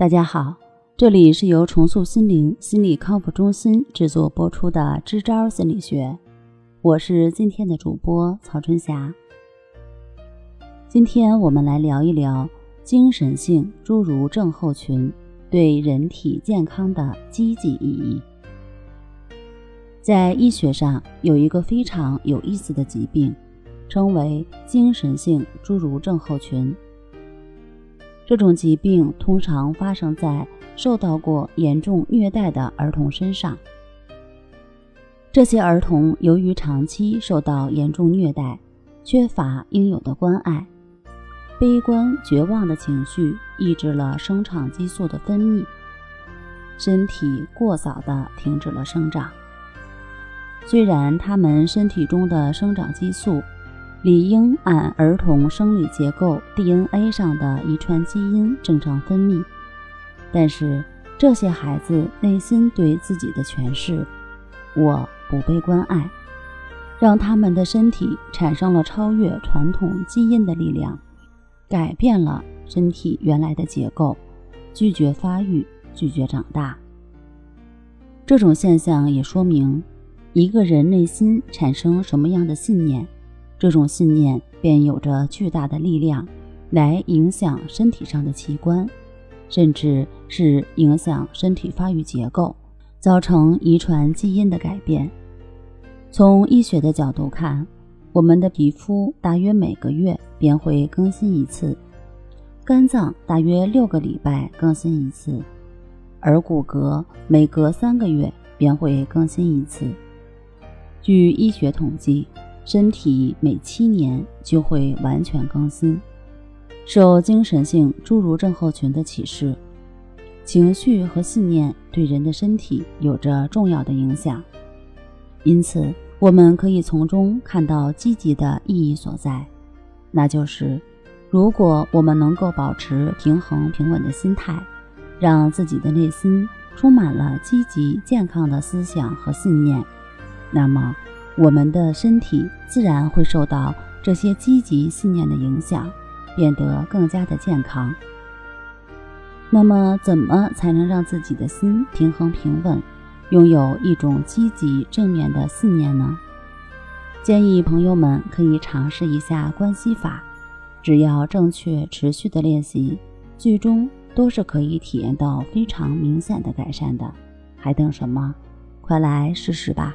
大家好，这里是由重塑心灵心理康复中心制作播出的《支招心理学》，我是今天的主播曹春霞。今天我们来聊一聊精神性侏儒症候群对人体健康的积极意义。在医学上有一个非常有意思的疾病，称为精神性侏儒症候群。这种疾病通常发生在受到过严重虐待的儿童身上。这些儿童由于长期受到严重虐待，缺乏应有的关爱，悲观绝望的情绪抑制了生长激素的分泌，身体过早地停止了生长。虽然他们身体中的生长激素，理应按儿童生理结构 DNA 上的遗传基因正常分泌，但是这些孩子内心对自己的诠释“我不被关爱”，让他们的身体产生了超越传统基因的力量，改变了身体原来的结构，拒绝发育，拒绝长大。这种现象也说明，一个人内心产生什么样的信念。这种信念便有着巨大的力量，来影响身体上的器官，甚至是影响身体发育结构，造成遗传基因的改变。从医学的角度看，我们的皮肤大约每个月便会更新一次，肝脏大约六个礼拜更新一次，而骨骼每隔三个月便会更新一次。据医学统计。身体每七年就会完全更新。受精神性侏儒症候群的启示，情绪和信念对人的身体有着重要的影响，因此我们可以从中看到积极的意义所在，那就是如果我们能够保持平衡平稳的心态，让自己的内心充满了积极健康的思想和信念，那么。我们的身体自然会受到这些积极信念的影响，变得更加的健康。那么，怎么才能让自己的心平衡平稳，拥有一种积极正面的信念呢？建议朋友们可以尝试一下关系法，只要正确持续的练习，最终都是可以体验到非常明显的改善的。还等什么？快来试试吧！